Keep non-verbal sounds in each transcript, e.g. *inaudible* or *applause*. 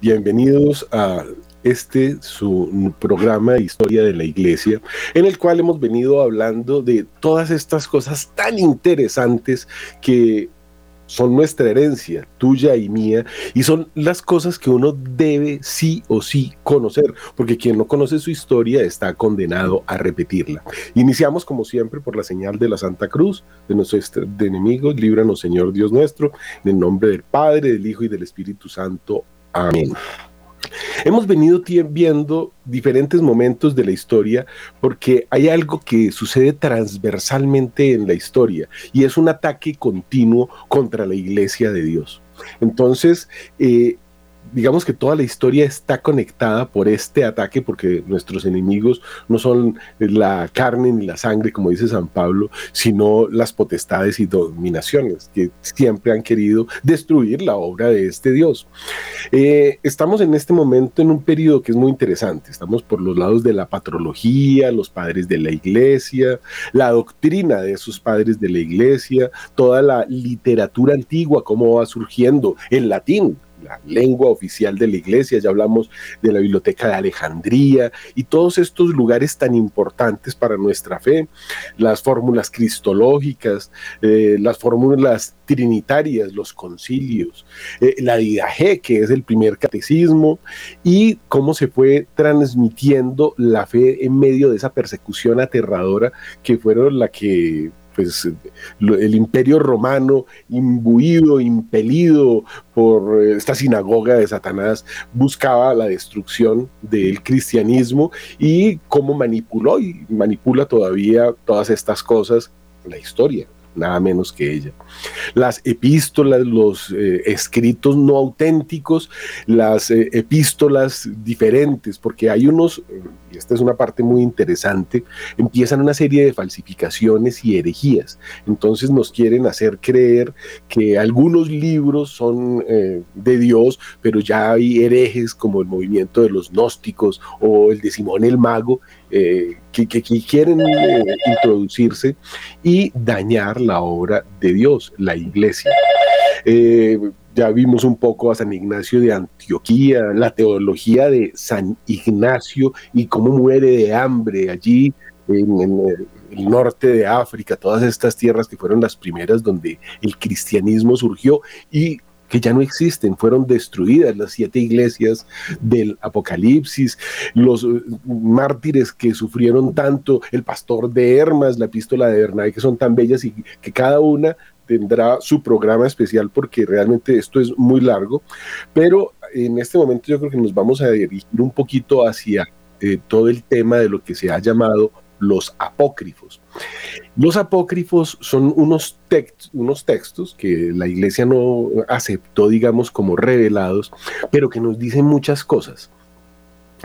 Bienvenidos a este su programa de Historia de la Iglesia, en el cual hemos venido hablando de todas estas cosas tan interesantes que son nuestra herencia, tuya y mía, y son las cosas que uno debe sí o sí conocer, porque quien no conoce su historia está condenado a repetirla. Iniciamos como siempre por la señal de la Santa Cruz, de nuestros enemigos, líbranos Señor Dios nuestro, en el nombre del Padre, del Hijo y del Espíritu Santo. Amén. Hemos venido viendo diferentes momentos de la historia porque hay algo que sucede transversalmente en la historia y es un ataque continuo contra la iglesia de Dios. Entonces, eh, digamos que toda la historia está conectada por este ataque, porque nuestros enemigos no son la carne ni la sangre, como dice San Pablo, sino las potestades y dominaciones que siempre han querido destruir la obra de este Dios. Eh, estamos en este momento en un periodo que es muy interesante. Estamos por los lados de la patrología, los padres de la iglesia, la doctrina de esos padres de la iglesia, toda la literatura antigua, cómo va surgiendo, el latín, la lengua oficial de la iglesia, ya hablamos de la Biblioteca de Alejandría y todos estos lugares tan importantes para nuestra fe, las fórmulas cristológicas, eh, las fórmulas trinitarias, los concilios, eh, la didaje, que es el primer catecismo, y cómo se fue transmitiendo la fe en medio de esa persecución aterradora que fueron la que pues el imperio romano imbuido, impelido por eh, esta sinagoga de Satanás, buscaba la destrucción del cristianismo y cómo manipuló y manipula todavía todas estas cosas la historia nada menos que ella. Las epístolas, los eh, escritos no auténticos, las eh, epístolas diferentes, porque hay unos, y esta es una parte muy interesante, empiezan una serie de falsificaciones y herejías. Entonces nos quieren hacer creer que algunos libros son eh, de Dios, pero ya hay herejes como el movimiento de los gnósticos o el de Simón el Mago, que, que, quieren introducirse y dañar la obra de Dios, la iglesia. Eh, ya vimos un poco a San Ignacio de Antioquía, la teología de San Ignacio y cómo muere de hambre allí en, el norte de África, todas estas tierras que fueron las primeras donde el cristianismo surgió y que ya no existen, fueron destruidas las siete iglesias del Apocalipsis, los eh, mártires que sufrieron tanto, el pastor de Hermas, la epístola de Bernay, que son tan bellas y que cada una tendrá su programa especial porque realmente esto es muy largo, pero en este momento yo creo que nos vamos a dirigir un poquito hacia eh, todo el tema de lo que se ha llamado los apócrifos. Los apócrifos son unos, unos textos que la iglesia no aceptó, digamos, como revelados, pero que nos dicen muchas cosas.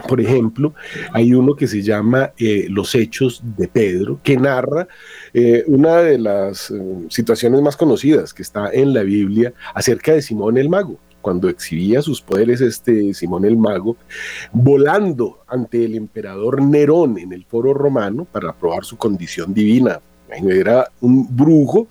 Por ejemplo, hay uno que se llama eh, Los Hechos de Pedro, que narra eh, una de las eh, situaciones más conocidas que está en la Biblia acerca de Simón el Mago cuando exhibía sus poderes este Simón el Mago, volando ante el emperador Nerón en el foro romano para probar su condición divina. Era un brujo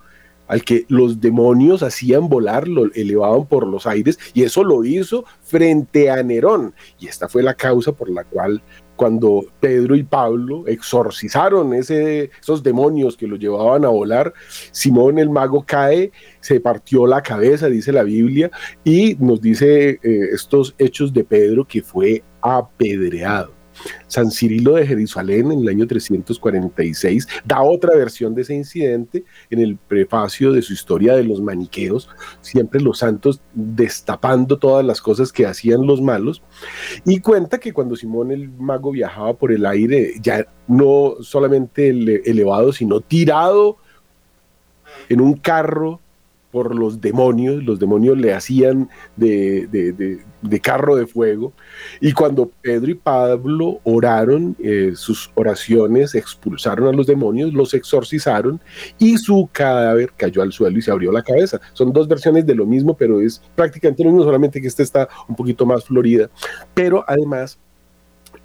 al que los demonios hacían volar, lo elevaban por los aires, y eso lo hizo frente a Nerón. Y esta fue la causa por la cual cuando Pedro y Pablo exorcizaron ese, esos demonios que lo llevaban a volar, Simón el mago cae, se partió la cabeza, dice la Biblia, y nos dice eh, estos hechos de Pedro que fue apedreado. San Cirilo de Jerusalén en el año 346 da otra versión de ese incidente en el prefacio de su historia de los maniqueos, siempre los santos destapando todas las cosas que hacían los malos, y cuenta que cuando Simón el mago viajaba por el aire, ya no solamente elevado, sino tirado en un carro por los demonios, los demonios le hacían de, carro de fuego, y cuando Pedro y Pablo oraron eh, sus oraciones, expulsaron a los demonios, los exorcizaron, y su cadáver cayó al suelo y se abrió la cabeza. Son dos versiones de lo mismo, pero es prácticamente lo mismo, solamente que esta está un poquito más florida. Pero además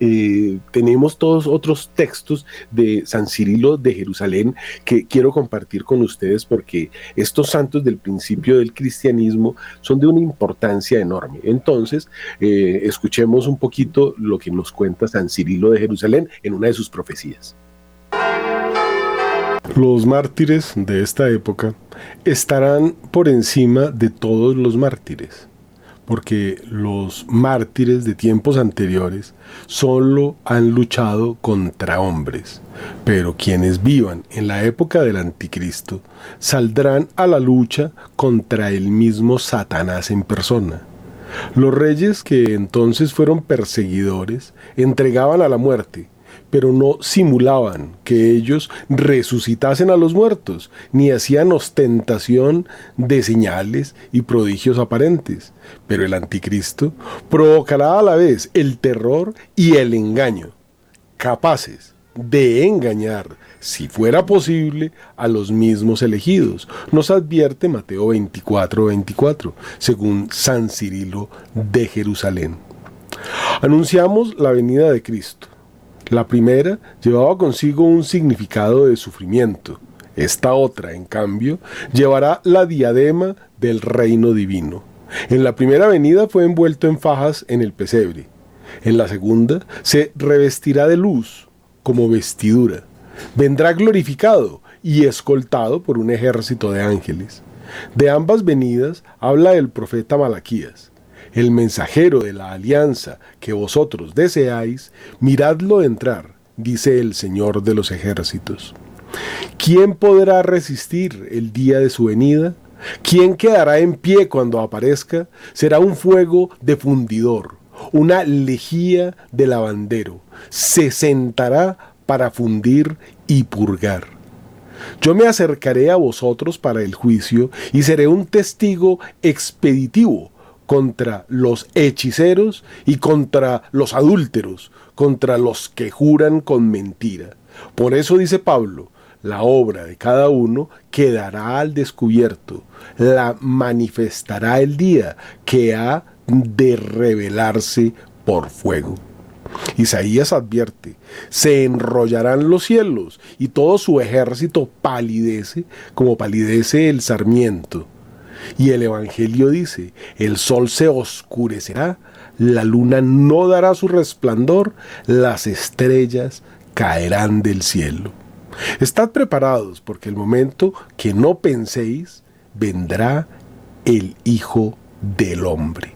eh, tenemos todos otros textos de San Cirilo de Jerusalén que quiero compartir con ustedes porque estos santos del principio del cristianismo son de una importancia enorme. Entonces, eh, escuchemos un poquito lo que nos cuenta San Cirilo de Jerusalén en una de sus profecías. Los mártires de esta época estarán por encima de todos los mártires porque los mártires de tiempos anteriores solo han luchado contra hombres, pero quienes vivan en la época del anticristo saldrán a la lucha contra el mismo Satanás en persona. Los reyes que entonces fueron perseguidores entregaban a la muerte, pero no simulaban que ellos resucitasen a los muertos, ni hacían ostentación de señales y prodigios aparentes. Pero el anticristo provocará a la vez el terror y el engaño, capaces de engañar, si fuera posible, a los mismos elegidos. Nos advierte Mateo 24, 24, según San Cirilo de Jerusalén. Anunciamos la venida de Cristo la primera llevaba consigo un significado de sufrimiento. Esta otra, en cambio, llevará la diadema del reino divino. En la primera venida fue envuelto en fajas en el pesebre. En la segunda se revestirá de luz como vestidura. Vendrá glorificado y escoltado por un ejército de ángeles. De ambas venidas habla el profeta Malaquías el mensajero de la alianza que vosotros deseáis, miradlo entrar, dice el Señor de los ejércitos. ¿Quién podrá resistir el día de su venida? ¿Quién quedará en pie cuando aparezca? Será un fuego de fundidor, una lejía de lavandero. Se sentará para fundir y purgar. Yo me acercaré a vosotros para el juicio y seré un testigo expeditivo contra los hechiceros y contra los adúlteros, contra los que juran con mentira. Por eso dice Pablo, la obra de cada uno quedará al descubierto, la manifestará el día que ha de revelarse por fuego. Isaías advierte, se enrollarán los cielos y todo su ejército palidece como palidece el sarmiento y el Evangelio dice, el sol se oscurecerá, la luna no dará su resplandor, las estrellas caerán del cielo. Estad preparados porque el momento que no penséis vendrá el Hijo del Hombre.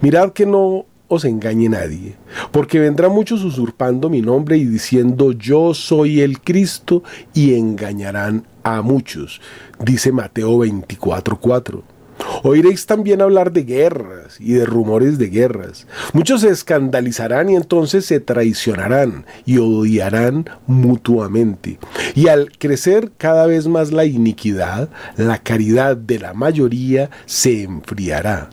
Mirad que no os engañe nadie, porque vendrá muchos usurpando mi nombre y diciendo yo soy el Cristo y engañarán a muchos, dice Mateo 24:4. Oiréis también hablar de guerras y de rumores de guerras. Muchos se escandalizarán y entonces se traicionarán y odiarán mutuamente. Y al crecer cada vez más la iniquidad, la caridad de la mayoría se enfriará.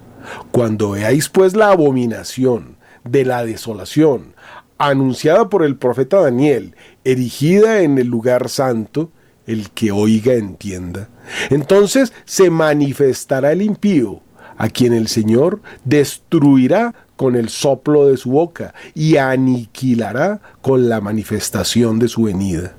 Cuando veáis pues la abominación de la desolación, anunciada por el profeta Daniel, erigida en el lugar santo, el que oiga entienda. Entonces se manifestará el impío, a quien el Señor destruirá con el soplo de su boca y aniquilará con la manifestación de su venida.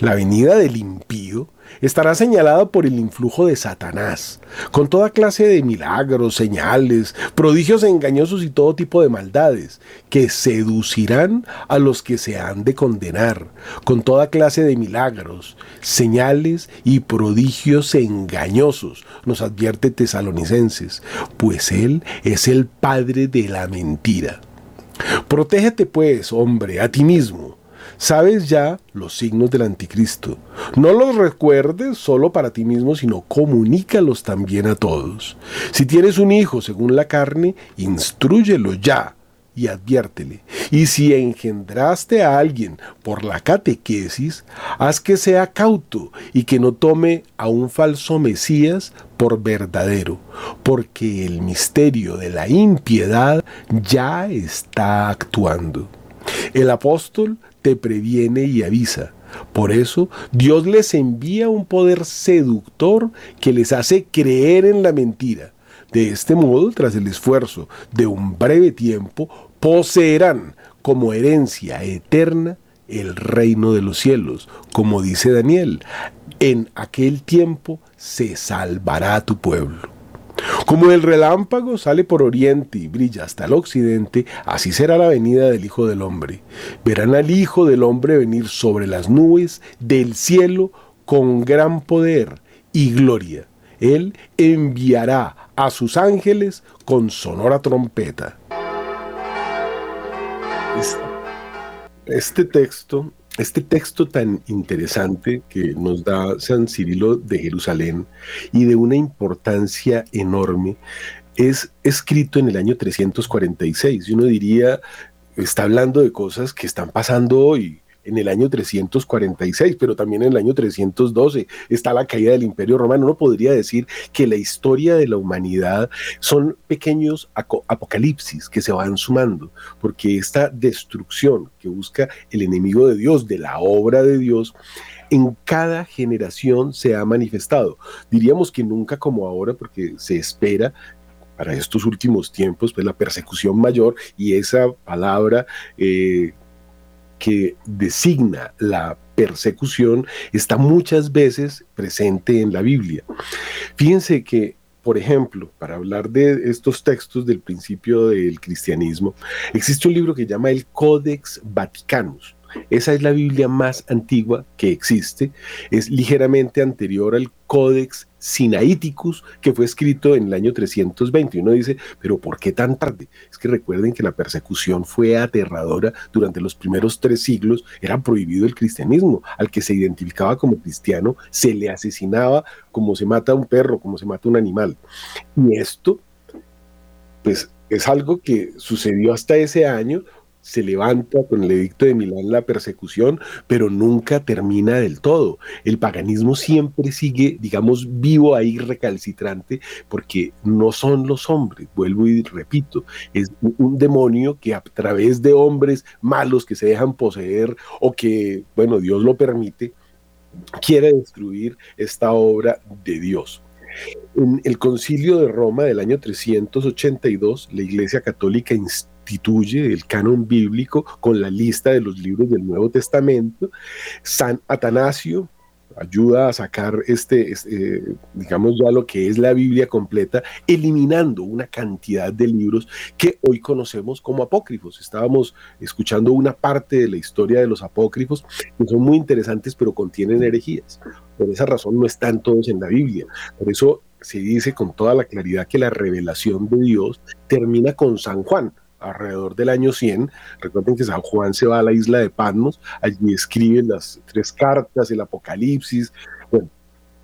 La venida del impío estará señalada por el influjo de Satanás, con toda clase de milagros, señales, prodigios engañosos y todo tipo de maldades, que seducirán a los que se han de condenar, con toda clase de milagros, señales y prodigios engañosos, nos advierte Tesalonicenses, pues Él es el Padre de la mentira. Protégete pues, hombre, a ti mismo Sabes ya los signos del anticristo. No los recuerdes solo para ti mismo, sino comunícalos también a todos. Si tienes un hijo según la carne, instruyelo ya y adviértele. Y si engendraste a alguien por la catequesis, haz que sea cauto y que no tome a un falso Mesías por verdadero, porque el misterio de la impiedad ya está actuando. El apóstol te previene y avisa. Por eso Dios les envía un poder seductor que les hace creer en la mentira. De este modo, tras el esfuerzo de un breve tiempo, poseerán como herencia eterna el reino de los cielos, como dice Daniel, en aquel tiempo se salvará tu pueblo. Como el relámpago sale por oriente y brilla hasta el occidente, así será la venida del Hijo del Hombre. Verán al Hijo del Hombre venir sobre las nubes del cielo con gran poder y gloria. Él enviará a sus ángeles con sonora trompeta. Este texto este texto tan interesante que nos da San Cirilo de Jerusalén y de una importancia enorme es escrito en el año 346 y uno diría, está hablando de cosas que están pasando hoy, en el año 346, pero también en el año 312 está la caída del Imperio Romano. Uno podría decir que la historia de la humanidad son pequeños apocalipsis que se van sumando, porque esta destrucción que busca el enemigo de Dios, de la obra de Dios, en cada generación se ha manifestado. Diríamos que nunca como ahora, porque se espera para estos últimos tiempos, pues la persecución mayor y esa palabra eh, que designa la persecución está muchas veces presente en la Biblia. Fíjense que, por ejemplo, para hablar de estos textos del principio del cristianismo, existe un libro que llama el Codex Vaticanus. Esa es la Biblia más antigua que existe. Es ligeramente anterior al Codex Sinaiticus, que fue escrito en el año 320. Y uno dice, pero ¿por qué tan tarde? Es que recuerden que la persecución fue aterradora durante los primeros tres siglos. Era prohibido el cristianismo. Al que se identificaba como cristiano se le asesinaba como se mata a un perro, como se mata a un animal. Y esto, pues, es algo que sucedió hasta ese año se levanta con el edicto de Milán la persecución, pero nunca termina del todo. El paganismo siempre sigue, digamos, vivo ahí recalcitrante, porque no son los hombres, vuelvo y repito, es un demonio que a través de hombres malos que se dejan poseer o que, bueno, Dios lo permite, quiere destruir esta obra de Dios. En el concilio de Roma del año 382, la Iglesia Católica instituye el canon bíblico con la lista de los libros del Nuevo Testamento. San Atanasio ayuda a sacar este, este, digamos ya lo que es la Biblia completa, eliminando una cantidad de libros que hoy conocemos como apócrifos. Estábamos escuchando una parte de la historia de los apócrifos que son muy interesantes, pero contienen herejías. Por esa razón no están todos en la Biblia. Por eso se dice con toda la claridad que la revelación de Dios termina con San Juan alrededor del año 100. Recuerden que San Juan se va a la isla de Patmos, allí escribe las tres cartas, el Apocalipsis. Bueno,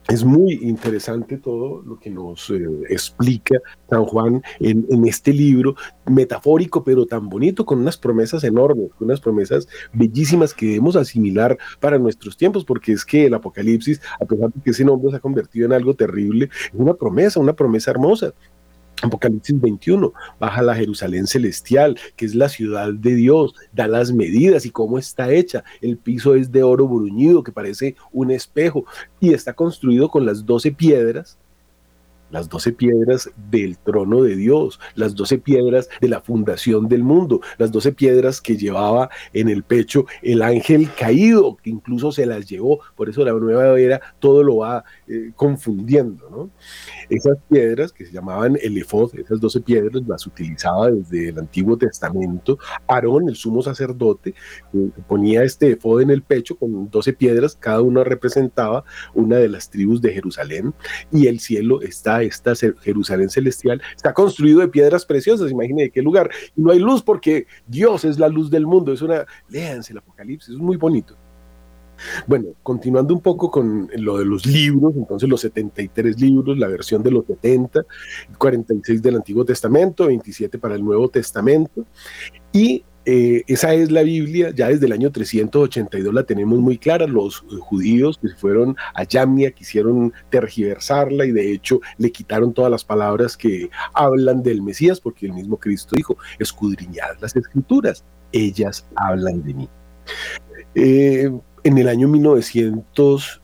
es muy interesante todo lo que nos eh, explica San Juan en, en, este libro, metafórico, pero tan bonito, con unas promesas enormes, con unas promesas bellísimas que debemos asimilar para nuestros tiempos, porque es que el Apocalipsis, a pesar de que ese nombre se ha convertido en algo terrible, es una promesa, una promesa hermosa. Apocalipsis 21, baja la Jerusalén celestial, que es la ciudad de Dios, da las medidas y cómo está hecha. El piso es de oro bruñido, que parece un espejo, y está construido con las doce piedras las doce piedras del trono de Dios, las doce piedras de la fundación del mundo, las doce piedras que llevaba en el pecho el ángel caído, que incluso se las llevó, por eso la nueva era todo lo va eh, confundiendo. ¿no? Esas piedras que se llamaban el efod, esas doce piedras las utilizaba desde el Antiguo Testamento. Aarón, el sumo sacerdote, eh, ponía este efod en el pecho con doce piedras, cada una representaba una de las tribus de Jerusalén, y el cielo está esta Jerusalén celestial, está construido de piedras preciosas, imagínense de qué lugar, y no hay luz porque Dios es la luz del mundo, es una, léanse el Apocalipsis, es muy bonito. Bueno, continuando un poco con lo de los libros, entonces los 73 libros, la versión de los 70, 46 del Antiguo Testamento, 27 para el Nuevo Testamento, y eh, esa es la Biblia, ya desde el año 382 la tenemos muy clara, los eh, judíos que fueron a Yamnia quisieron tergiversarla y de hecho le quitaron todas las palabras que hablan del Mesías, porque el mismo Cristo dijo, escudriñad las escrituras, ellas hablan de mí. Eh, en el año 1900,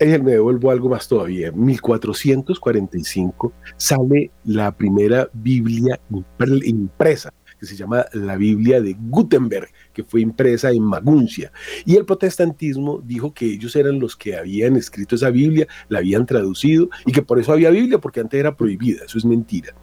me devuelvo algo más todavía. En 1445 sale la primera Biblia impresa que se llama la Biblia de Gutenberg, que fue impresa en Maguncia. Y el protestantismo dijo que ellos eran los que habían escrito esa Biblia, la habían traducido y que por eso había Biblia, porque antes era prohibida. Eso es mentira.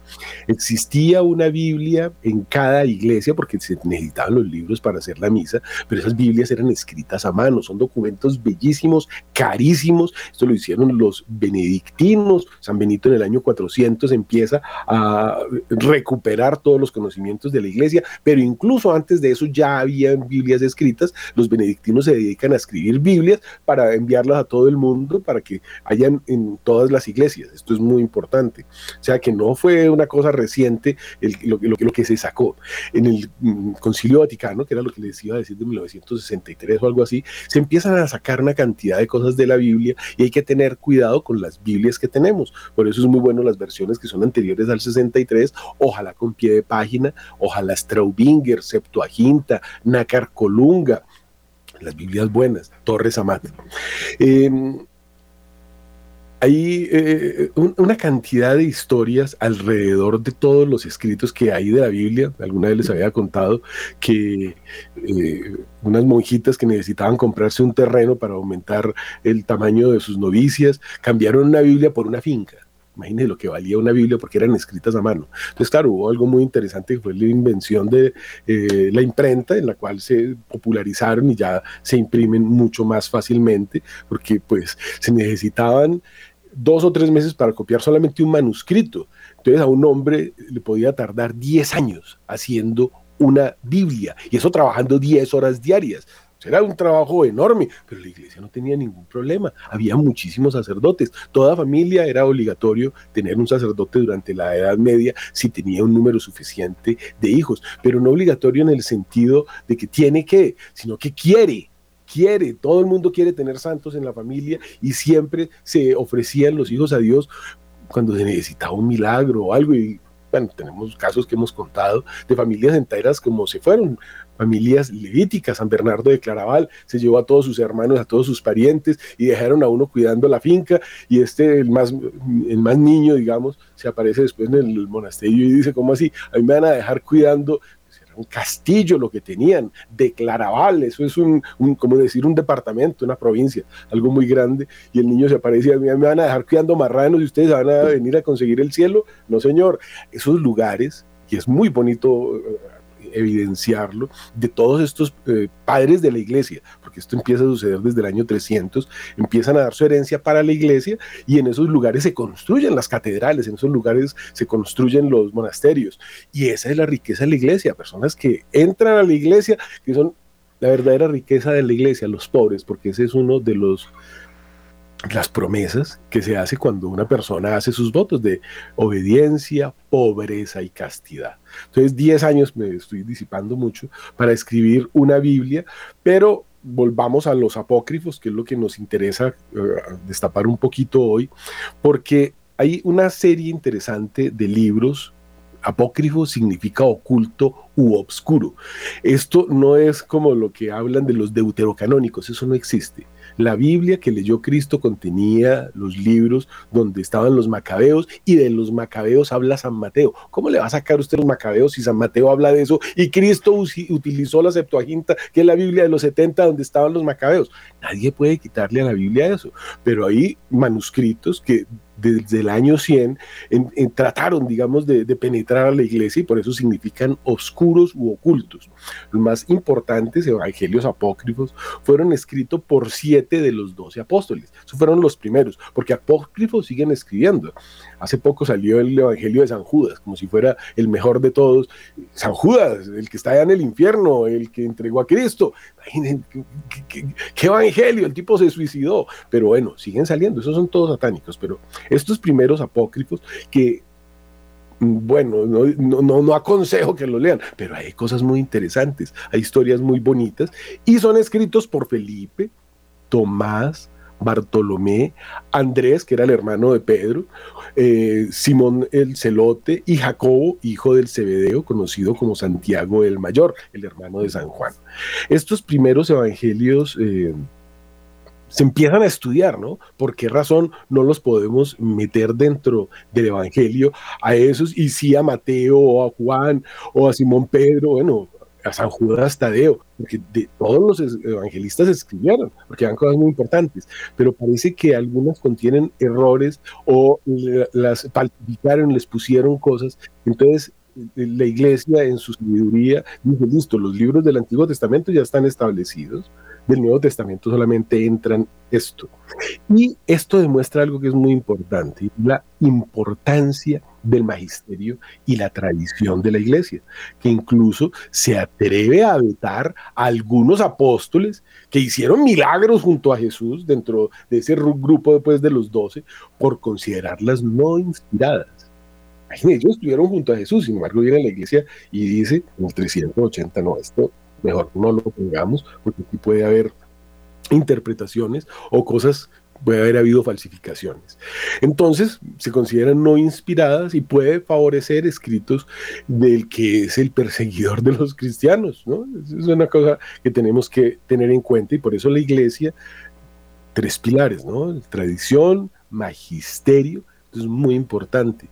Existía una Biblia en cada iglesia porque se necesitaban los libros para hacer la misa, pero esas Biblias eran escritas a mano, son documentos bellísimos, carísimos. Esto lo hicieron los benedictinos. San Benito en el año 400 empieza a recuperar todos los conocimientos de la iglesia, pero incluso antes de eso ya había Biblias escritas. Los benedictinos se dedican a escribir Biblias para enviarlas a todo el mundo, para que hayan en todas las iglesias. Esto es muy importante. O sea que no fue una cosa reciente lo que se sacó. En el mm, Concilio Vaticano, que era lo que les iba a decir de 1963 o algo así, se empiezan a sacar una cantidad de cosas de la Biblia y hay que tener cuidado con las Biblias que tenemos. Por eso es muy bueno las versiones que son anteriores al 63, ojalá con pie de página, ojalá Straubinger, Septuaginta, Nácar Colunga, las Biblias buenas, Torres Amat. Eh, hay eh, una cantidad de historias alrededor de todos los escritos que hay de la Biblia. Alguna vez les había contado que eh, unas monjitas que necesitaban comprarse un terreno para aumentar el tamaño de sus novicias cambiaron una Biblia por una finca. Imagínense lo que valía una Biblia porque eran escritas a mano. Entonces, claro, hubo algo muy interesante que fue la invención de eh, la imprenta, en la cual se popularizaron y ya se imprimen mucho más fácilmente, porque pues se necesitaban dos o tres meses para copiar solamente un manuscrito. Entonces a un hombre le podía tardar 10 años haciendo una Biblia y eso trabajando 10 horas diarias. Era un trabajo enorme, pero la iglesia no tenía ningún problema. Había muchísimos sacerdotes. Toda familia era obligatorio tener un sacerdote durante la Edad Media si tenía un número suficiente de hijos, pero no obligatorio en el sentido de que tiene que, sino que quiere quiere, todo el mundo quiere tener santos en la familia y siempre se ofrecían los hijos a Dios cuando se necesitaba un milagro o algo. Y bueno, tenemos casos que hemos contado de familias enteras como se fueron, familias levíticas. San Bernardo de Claraval se llevó a todos sus hermanos, a todos sus parientes y dejaron a uno cuidando la finca. Y este, el más, el más niño, digamos, se aparece después en el monasterio y dice: ¿Cómo así? A mí me van a dejar cuidando un castillo lo que tenían, de Claraval, eso es un, como decir, un departamento, una provincia, algo muy grande, y el niño se aparece y me van a dejar cuidando marranos y ustedes van a venir a conseguir el cielo, no señor, esos lugares, y es muy bonito evidenciarlo, de todos estos eh, padres de la iglesia, porque esto empieza a suceder desde el año 300, empiezan a dar su herencia para la iglesia y en esos lugares se construyen las catedrales, en esos lugares se construyen los monasterios. Y esa es la riqueza de la iglesia, personas que entran a la iglesia, que son la verdadera riqueza de la iglesia, los pobres, porque ese es uno de los las promesas que se hace cuando una persona hace sus votos de obediencia, pobreza y castidad. Entonces, 10 años me estoy disipando mucho para escribir una Biblia, pero volvamos a los apócrifos, que es lo que nos interesa eh, destapar un poquito hoy, porque hay una serie interesante de libros apócrifo significa oculto u obscuro. Esto no es como lo que hablan de los deuterocanónicos, eso no existe. La Biblia que leyó Cristo contenía los libros donde estaban los macabeos y de los macabeos habla San Mateo. ¿Cómo le va a sacar usted los macabeos si San Mateo habla de eso y Cristo utilizó la Septuaginta, que es la Biblia de los 70 donde estaban los macabeos? Nadie puede quitarle a la Biblia eso, pero hay manuscritos que desde el año 100 trataron, digamos, de, penetrar a la iglesia y por eso significan oscuros u ocultos. Los más importantes evangelios apócrifos fueron escritos por siete de los doce apóstoles. Esos fueron los primeros, porque apócrifos siguen escribiendo. Hace poco salió el evangelio de San Judas, como si fuera el mejor de todos. San Judas, el que está allá en el infierno, el que entregó a Cristo. ¿qué, qué evangelio? El tipo se suicidó. Pero bueno, siguen saliendo, esos son todos satánicos, pero estos primeros apócrifos que bueno, no, no, no, aconsejo que lo lean, pero hay cosas muy interesantes, hay historias muy bonitas y son escritos por Felipe, Tomás, Bartolomé, Andrés, que era el hermano de Pedro, eh, Simón el Celote y Jacobo, hijo del Cebedeo, conocido como Santiago el Mayor, el hermano de San Juan. Estos primeros evangelios... Eh, se empiezan a estudiar, ¿no? ¿Por qué razón no los podemos meter dentro del Evangelio a esos y sí a Mateo o a Juan o a Simón Pedro, bueno, a San Judas Tadeo, porque de, todos los evangelistas escribieron, porque eran cosas muy importantes, pero parece que algunas contienen errores o las falsificaron, les pusieron cosas, entonces la iglesia en su sabiduría dice, listo, los libros del Antiguo Testamento ya están establecidos, del Nuevo Testamento solamente entran esto. Y esto demuestra algo que es muy importante, la importancia del magisterio y la tradición de la iglesia, que incluso se atreve a vetar a algunos apóstoles que hicieron milagros junto a Jesús dentro de ese grupo después de los doce por considerarlas no inspiradas. ellos estuvieron junto a Jesús, sin embargo viene la iglesia y dice en el 380, no, esto mejor no lo pongamos, porque aquí puede haber interpretaciones o cosas, puede haber habido falsificaciones. Entonces, se consideran no inspiradas y puede favorecer escritos del que es el perseguidor de los cristianos, ¿no? Es una cosa que tenemos que tener en cuenta y por eso la iglesia, tres pilares, ¿no? Tradición, magisterio, es muy importante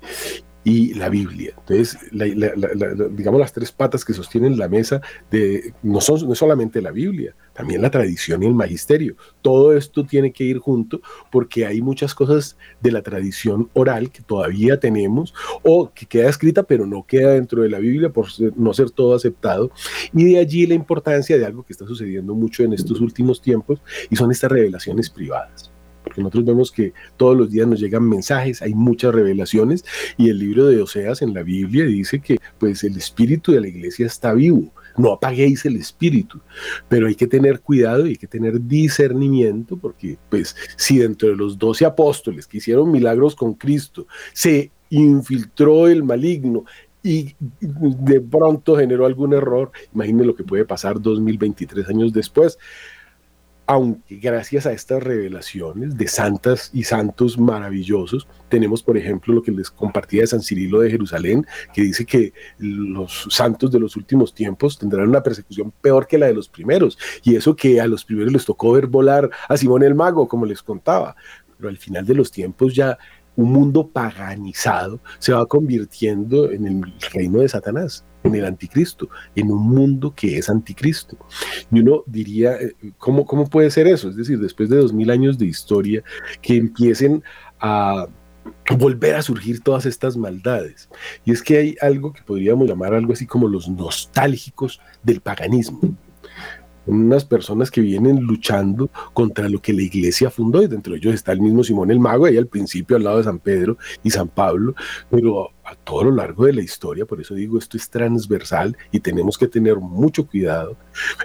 y la Biblia. Entonces, digamos, las tres patas que sostienen la mesa de, no son no solamente la Biblia, también la tradición y el magisterio. Todo esto tiene que ir junto porque hay muchas cosas de la tradición oral que todavía tenemos o que queda escrita pero no queda dentro de la Biblia por no ser todo aceptado. Y de allí la importancia de algo que está sucediendo mucho en estos últimos tiempos y son estas revelaciones privadas porque nosotros vemos que todos los días nos llegan mensajes, hay muchas revelaciones y el libro de Oseas en la Biblia dice que pues el espíritu de la iglesia está vivo, no apaguéis el espíritu, pero hay que tener cuidado y hay que tener discernimiento porque pues si dentro de los doce apóstoles que hicieron milagros con Cristo se infiltró el maligno y de pronto generó algún error, imagínense lo que puede pasar 2023 años después aunque gracias a estas revelaciones de santas y santos maravillosos, tenemos por ejemplo lo que les compartía de San Cirilo de Jerusalén, que dice que los santos de los últimos tiempos tendrán una persecución peor que la de los primeros, y eso que a los primeros les tocó ver volar a Simón el Mago, como les contaba, pero al final de los tiempos ya un mundo paganizado se va convirtiendo en el reino de Satanás en el anticristo, en un mundo que es anticristo. Y uno diría, eh, ¿cómo, cómo puede ser eso? Es decir, después de dos mil años de historia, que empiecen a volver a surgir todas estas maldades. Y es que hay algo que podríamos llamar algo así como los nostálgicos del paganismo unas personas que vienen luchando contra lo que la iglesia fundó, y dentro de ellos está el mismo Simón el Mago, ahí al principio al lado de San Pedro y San Pablo, pero a todo lo largo de la historia, por eso digo, esto es transversal y tenemos que tener mucho cuidado.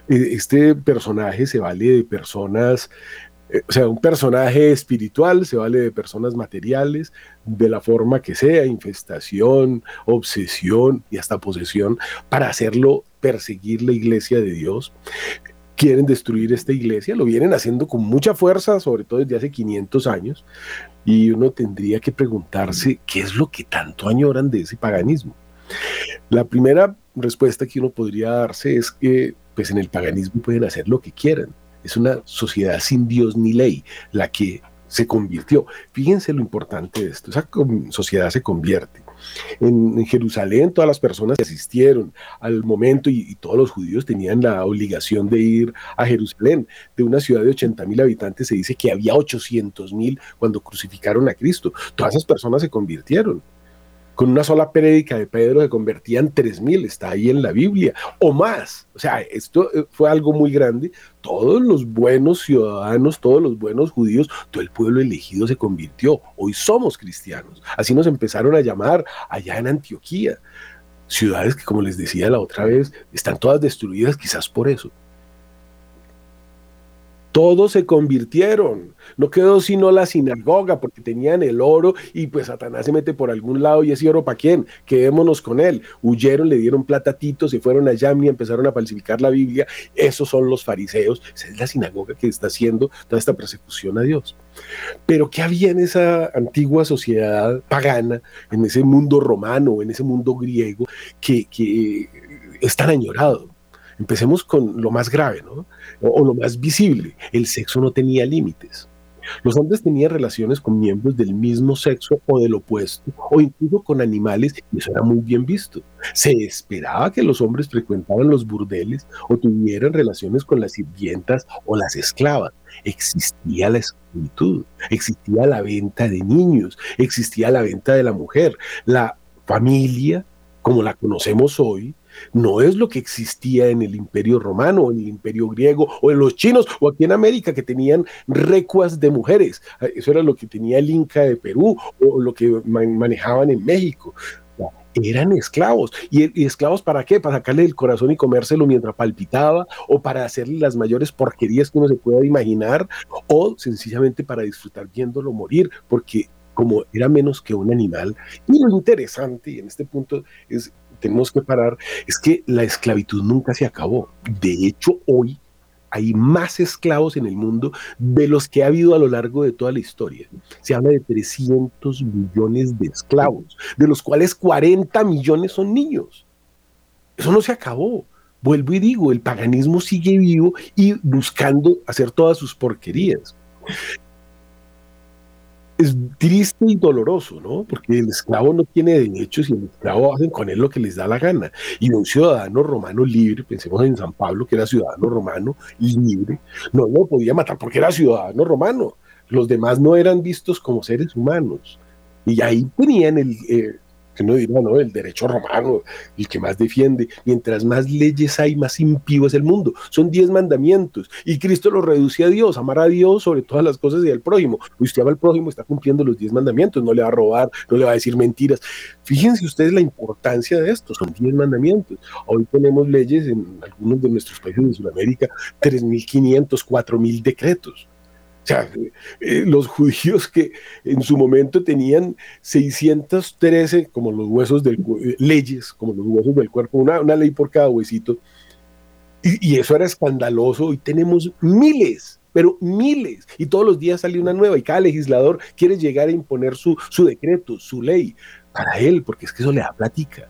E, este personaje se vale de personas eh, o sea, un personaje espiritual se vale de personas materiales, de la forma que sea, infestación, obsesión y hasta posesión, para hacerlo perseguir la iglesia de Dios quieren destruir esta iglesia, lo vienen haciendo con mucha fuerza, sobre todo desde hace 500 años, y uno tendría que preguntarse qué es lo que tanto añoran de ese paganismo. La primera respuesta que uno podría darse es que pues en el paganismo pueden hacer lo que quieran. Es una sociedad sin Dios ni ley la que se convirtió. Fíjense lo importante de esto, esa sociedad se convierte. En, Jerusalén todas las personas que asistieron al momento y, todos los judíos tenían la obligación de ir a Jerusalén. De una ciudad de 80 mil habitantes se dice que había 800 mil cuando crucificaron a Cristo. Todas esas personas se convirtieron con una sola prédica de Pedro se convertían tres mil, está ahí en la Biblia, o más. O sea, esto eh, fue algo muy grande. Todos los buenos ciudadanos, todos los buenos judíos, todo el pueblo elegido se convirtió. Hoy somos cristianos. Así nos empezaron a llamar allá en Antioquía. Ciudades que, como les decía la otra vez, están todas destruidas quizás por eso. Todos se convirtieron. No quedó sino la sinagoga porque tenían el oro y pues Satanás se mete por algún lado y ese oro para quién? Quedémonos con él. Huyeron, le dieron platatitos, se fueron a Yamni, empezaron a falsificar la Biblia. Esos son los fariseos. Esa es la sinagoga que está haciendo toda esta persecución a Dios. Pero ¿qué había en esa antigua sociedad pagana, en ese mundo romano, en ese mundo griego que, que es tan? Empecemos con lo más grave, ¿no? O, lo más visible. El sexo no tenía límites. Los hombres tenían relaciones con miembros del mismo sexo o del opuesto, o incluso con animales, y eso era muy bien visto. Se esperaba que los hombres frecuentaban los burdeles o tuvieran relaciones con las sirvientas o las esclavas. Existía la esclavitud, existía la venta de niños, existía la venta de la mujer. La familia, como la conocemos hoy, no es lo que existía en el imperio romano, en el imperio griego, o en los chinos, o aquí en América, que tenían recuas de mujeres. Eso era lo que tenía el Inca de Perú, o lo que manejaban en México. Eran esclavos. ¿Y, esclavos para qué? Para sacarle el corazón y comérselo mientras palpitaba, o para hacerle las mayores porquerías que uno se pueda imaginar, o sencillamente para disfrutar viéndolo morir, porque como era menos que un animal. Y lo interesante, y en este punto es tenemos que parar es que la esclavitud nunca se acabó. De hecho, hoy hay más esclavos en el mundo de los que ha habido a lo largo de toda la historia. Se habla de 300 millones de esclavos, de los cuales 40 millones son niños. Eso no se acabó. Vuelvo y digo, el paganismo sigue vivo y buscando hacer todas sus porquerías es triste y doloroso, ¿no? Porque el esclavo no tiene derechos y el esclavo hacen con él lo que les da la gana. Y un ciudadano romano libre, pensemos en San Pablo, que era ciudadano romano libre, no lo podía matar porque era ciudadano romano. Los demás no eran vistos como seres humanos. Y ahí tenían el, eh, que no dirá, ¿no? El derecho romano, el que más defiende. Mientras más leyes hay, más impío es el mundo. Son diez mandamientos. Y Cristo lo reduce a Dios, amar a Dios sobre todas las cosas y al prójimo. Usted ama al prójimo, está cumpliendo los diez mandamientos, no le va a robar, no le va a decir mentiras. Fíjense ustedes la importancia de esto, son diez mandamientos. Hoy tenemos leyes en algunos de nuestros países de Sudamérica, 3.500, 4.000 decretos sea, eh, los judíos que en su momento tenían 613 como los huesos del eh, leyes, como los huesos del cuerpo, una, una ley por cada huesito, y, y, eso era escandaloso. Hoy tenemos miles, pero miles, y todos los días sale una nueva, y cada legislador quiere llegar a imponer su, su decreto, su ley, para él, porque es que eso le da plática.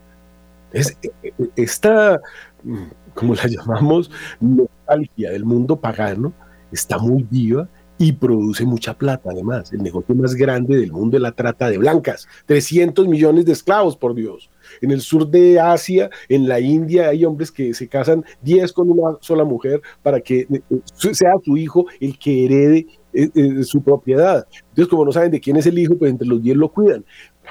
Es, eh, esta, mm, como la *laughs* llamamos, nostalgia del mundo pagano, está muy viva y produce mucha plata además. El negocio más grande del mundo es la trata de blancas. 300 millones de esclavos, por Dios. En el sur de Asia, en la India, hay hombres que se casan 10 con una sola mujer para que eh, eh, sea su hijo el que herede eh, su propiedad. Entonces, como no saben de quién es el hijo, pues entre los 10 lo cuidan.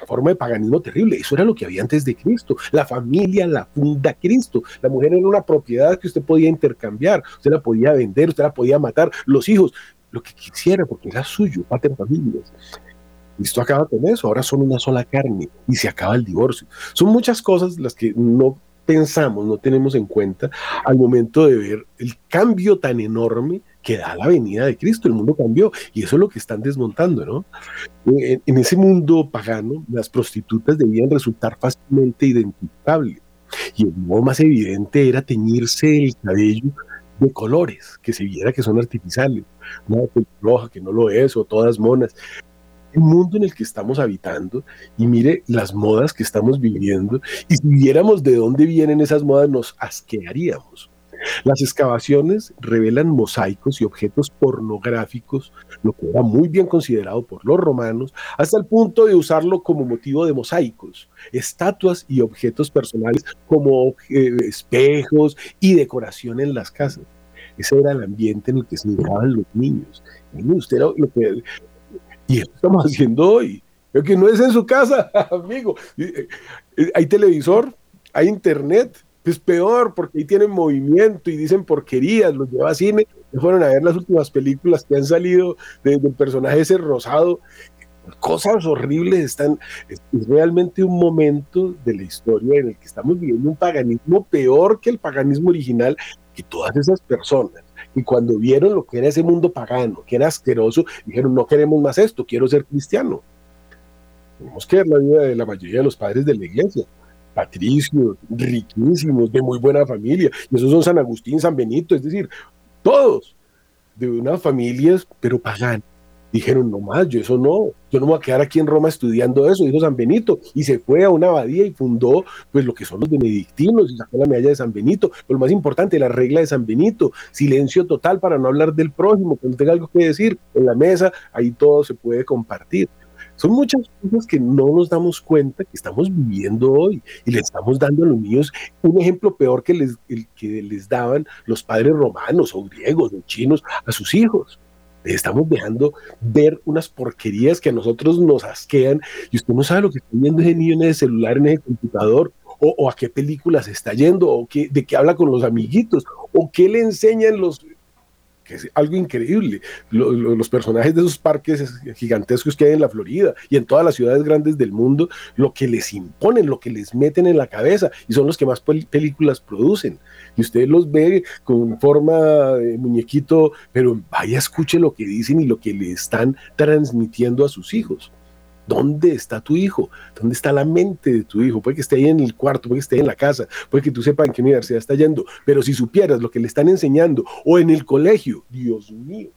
Forma de paganismo terrible. Eso era lo que había antes de Cristo. La familia la funda Cristo. La mujer era una propiedad que usted podía intercambiar, usted la podía vender, usted la podía matar. Los hijos, lo que quisiera, porque era suyo, pater familias. Esto acaba con eso, ahora son una sola carne y se acaba el divorcio. Son muchas cosas las que no pensamos, no tenemos en cuenta al momento de ver el cambio tan enorme que da la venida de Cristo. El mundo cambió y eso es lo que están desmontando, ¿no? En, en ese mundo pagano, las prostitutas debían resultar fácilmente identificables y el modo más evidente era teñirse el cabello de colores, que se viera que son artificiales, no roja, que no lo es, o todas monas. El mundo en el que estamos habitando, y mire las modas que estamos viviendo, y si viéramos de dónde vienen esas modas, nos asquearíamos. Las excavaciones revelan mosaicos y objetos pornográficos, lo que era muy bien considerado por los romanos, hasta el punto de usarlo como motivo de mosaicos, estatuas y objetos personales como eh, espejos y decoración en las casas. Ese era el ambiente en el que se jugaban los niños. Usted lo que... Y eso estamos haciendo hoy. que no es en su casa, *laughs* amigo. Eh, hay televisor, hay internet, es peor porque ahí tienen movimiento y dicen porquerías, los lleva a cine, fueron a ver las últimas películas que han salido desde el personaje ese rosado, cosas horribles están, es, realmente un momento de la historia en el que estamos viviendo un paganismo peor que el paganismo original, que todas esas personas y cuando vieron lo que era ese mundo pagano, que era asqueroso, dijeron, no queremos más esto, quiero ser cristiano. Tenemos que ver la vida de la mayoría de los padres de la iglesia patricios, riquísimos, de muy buena familia. Y esos son San Agustín, San Benito, es decir, todos de unas familias, pero paganas. Dijeron, no más, yo eso no, yo no me voy a quedar aquí en Roma estudiando eso, dijo San Benito, y se fue a una abadía y fundó pues lo que son los benedictinos y sacó la medalla de San Benito, lo más importante, la regla de San Benito, silencio total para no hablar del prójimo, cuando tenga algo que decir en la mesa, ahí todo se puede compartir. Son muchas cosas que no nos damos cuenta que estamos viviendo hoy y le estamos dando a los niños un ejemplo peor que les, que les daban los padres romanos o griegos o chinos a sus hijos estamos dejando ver unas porquerías que a nosotros nos asquean y usted no sabe lo que está viendo ese niño en ese celular, en ese computador, o, a qué películas está yendo, o qué, de qué habla con los amiguitos, o qué le enseñan los, que es algo increíble. los personajes de esos parques gigantescos que hay en la Florida y en todas las ciudades grandes del mundo, lo que les imponen, lo que les meten en la cabeza, y son los que más películas producen. Y usted los ve con forma de muñequito, pero vaya, escuche lo que dicen y lo que le están transmitiendo a sus hijos. ¿Dónde está tu hijo? ¿Dónde está la mente de tu hijo? Puede que esté ahí en el cuarto, puede que esté ahí en la casa, puede que tú sepas en qué universidad está yendo, pero si supieras lo que le están enseñando o en el colegio, Dios mío,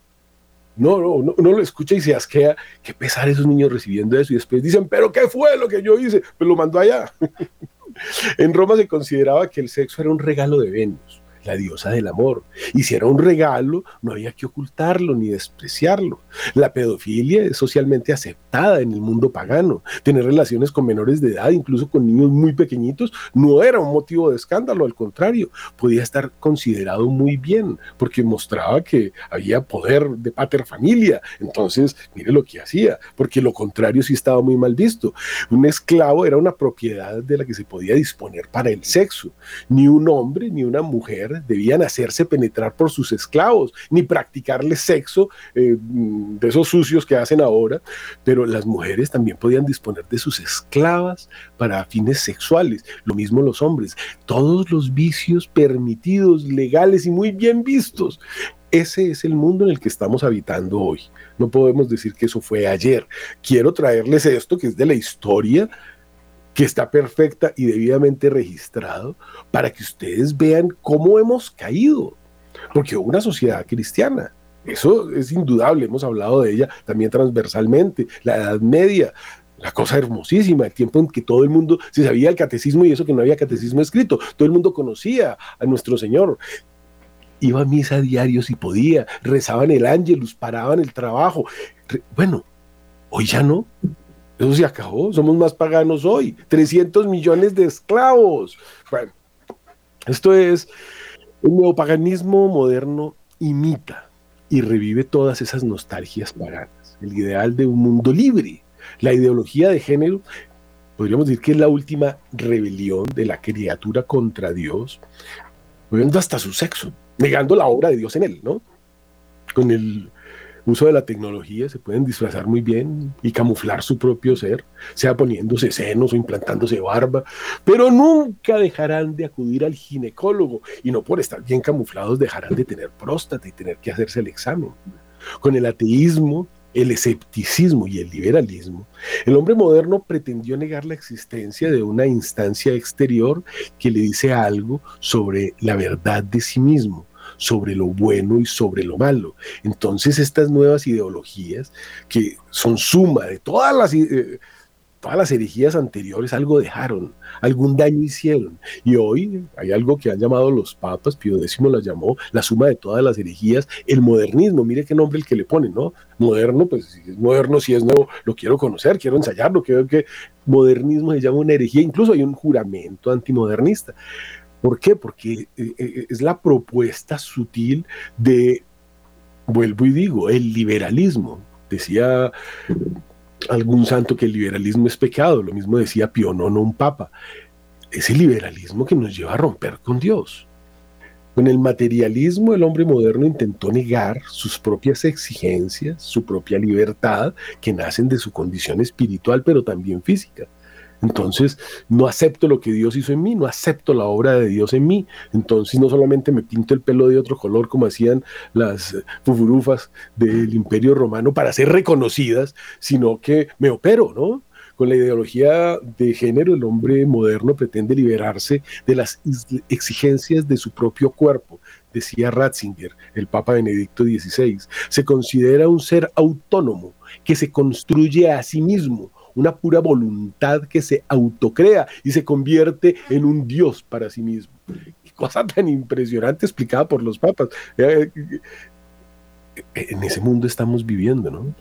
no, no, no, no lo escucha y se asquea. Qué pesar esos niños recibiendo eso y después dicen, pero ¿qué fue lo que yo hice? Pues lo mandó allá. *laughs* en Roma se consideraba que el sexo era un regalo de Venus la diosa del amor. Y si era un regalo, no había que ocultarlo ni despreciarlo. La pedofilia es socialmente aceptada en el mundo pagano. Tener relaciones con menores de edad, incluso con niños muy pequeñitos, no era un motivo de escándalo, al contrario, podía estar considerado muy bien, porque mostraba que había poder de pater familia. Entonces, mire lo que hacía, porque lo contrario sí estaba muy mal visto. Un esclavo era una propiedad de la que se podía disponer para el sexo. Ni un hombre ni una mujer debían hacerse penetrar por sus esclavos, ni practicarles sexo eh, de esos sucios que hacen ahora, pero las mujeres también podían disponer de sus esclavas para fines sexuales, lo mismo los hombres, todos los vicios permitidos, legales y muy bien vistos. Ese es el mundo en el que estamos habitando hoy. No podemos decir que eso fue ayer. Quiero traerles esto que es de la historia que está perfecta y debidamente registrado para que ustedes vean cómo hemos caído. Porque una sociedad cristiana, eso es indudable, hemos hablado de ella también transversalmente, la Edad Media, la cosa hermosísima, el tiempo en que todo el mundo se sabía el catecismo y eso que no había catecismo escrito, todo el mundo conocía a nuestro Señor. Iba a misa diario si podía, rezaban el ángelus, paraban el trabajo. Bueno, hoy ya no, eso se acabó, somos más paganos hoy. 300 millones de esclavos. Bueno, esto es, el neopaganismo moderno imita y revive todas esas nostalgias paganas. El ideal de un mundo libre. La ideología de género, podríamos decir que es la última rebelión de la criatura contra Dios, volviendo hasta su sexo, negando la obra de Dios en él, ¿no? Con el uso de la tecnología se pueden disfrazar muy bien y camuflar su propio ser, sea poniéndose senos o implantándose barba, pero nunca dejarán de acudir al ginecólogo y no por estar bien camuflados dejarán de tener próstata y tener que hacerse el examen. Con el ateísmo, el escepticismo y el liberalismo, el hombre moderno pretendió negar la existencia de una instancia exterior que le dice algo sobre la verdad de sí mismo sobre lo bueno y sobre lo malo. Entonces estas nuevas ideologías, que son suma de todas las... Eh, todas las herejías anteriores algo dejaron, algún daño hicieron. Y hoy hay algo que han llamado los papas, Pío X la llamó la suma de todas las herejías, el modernismo. Mire qué nombre el que le ponen, ¿no? Moderno, pues si es moderno, si es nuevo, lo quiero conocer, quiero ensayarlo, quiero que modernismo se llama una herejía. Incluso hay un juramento antimodernista. ¿Por qué? Porque eh, eh, es la propuesta sutil de, vuelvo y digo, el liberalismo. Decía algún santo que el liberalismo es pecado, lo mismo decía Pío IX, un papa. Es el liberalismo que nos lleva a romper con Dios. Con el materialismo el hombre moderno intentó negar sus propias exigencias, su propia libertad, que nacen de su condición espiritual, pero también física. Entonces, no acepto lo que Dios hizo en mí, no acepto la obra de Dios en mí. Entonces, no solamente me pinto el pelo de otro color como hacían las fufurufas del Imperio Romano para ser reconocidas, sino que me opero, ¿no? Con la ideología de género, el hombre moderno pretende liberarse de las exigencias de su propio cuerpo, decía Ratzinger, el Papa Benedicto XVI, se considera un ser autónomo que se construye a sí mismo, una pura voluntad que se autocrea y se convierte en un Dios para sí mismo. Qué cosa tan impresionante explicada por los papas. Eh, eh, en ese mundo estamos viviendo, ¿no?